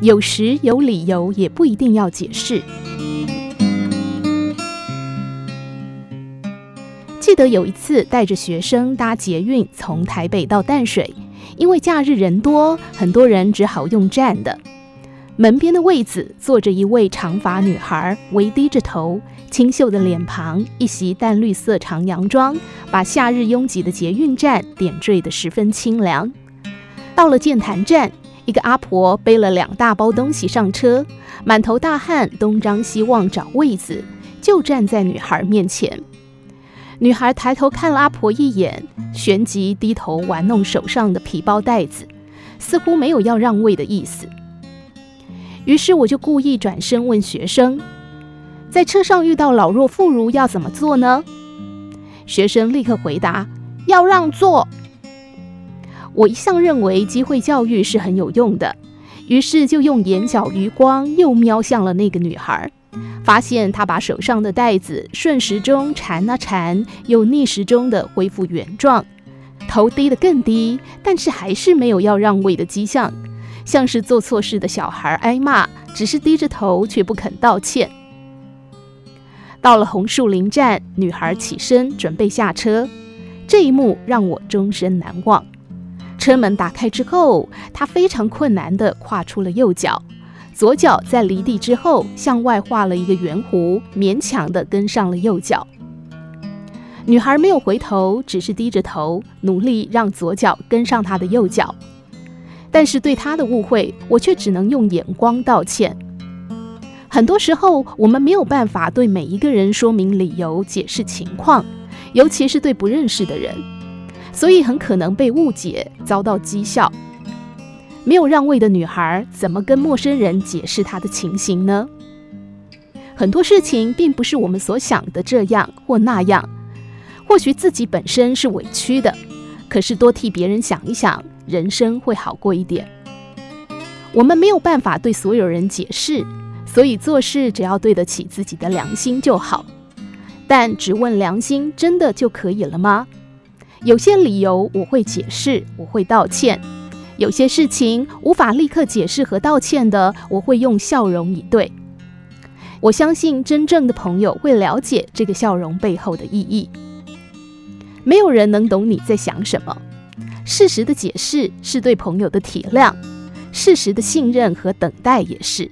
有时有理由也不一定要解释。记得有一次带着学生搭捷运从台北到淡水，因为假日人多，很多人只好用站的。门边的位子坐着一位长发女孩，微低着头，清秀的脸庞，一袭淡绿色长洋装，把夏日拥挤的捷运站点缀得十分清凉。到了剑潭站，一个阿婆背了两大包东西上车，满头大汗，东张西望找位子，就站在女孩面前。女孩抬头看了阿婆一眼，旋即低头玩弄手上的皮包袋子，似乎没有要让位的意思。于是我就故意转身问学生：“在车上遇到老弱妇孺要怎么做呢？”学生立刻回答：“要让座。”我一向认为机会教育是很有用的，于是就用眼角余光又瞄向了那个女孩，发现她把手上的袋子顺时钟缠啊缠，又逆时钟的恢复原状，头低得更低，但是还是没有要让位的迹象。像是做错事的小孩挨骂，只是低着头却不肯道歉。到了红树林站，女孩起身准备下车，这一幕让我终身难忘。车门打开之后，他非常困难地跨出了右脚，左脚在离地之后向外画了一个圆弧，勉强地跟上了右脚。女孩没有回头，只是低着头，努力让左脚跟上她的右脚。但是对他的误会，我却只能用眼光道歉。很多时候，我们没有办法对每一个人说明理由、解释情况，尤其是对不认识的人，所以很可能被误解，遭到讥笑。没有让位的女孩，怎么跟陌生人解释她的情形呢？很多事情并不是我们所想的这样或那样，或许自己本身是委屈的，可是多替别人想一想。人生会好过一点。我们没有办法对所有人解释，所以做事只要对得起自己的良心就好。但只问良心，真的就可以了吗？有些理由我会解释，我会道歉；有些事情无法立刻解释和道歉的，我会用笑容以对。我相信真正的朋友会了解这个笑容背后的意义。没有人能懂你在想什么。事实的解释是对朋友的体谅，事实的信任和等待也是。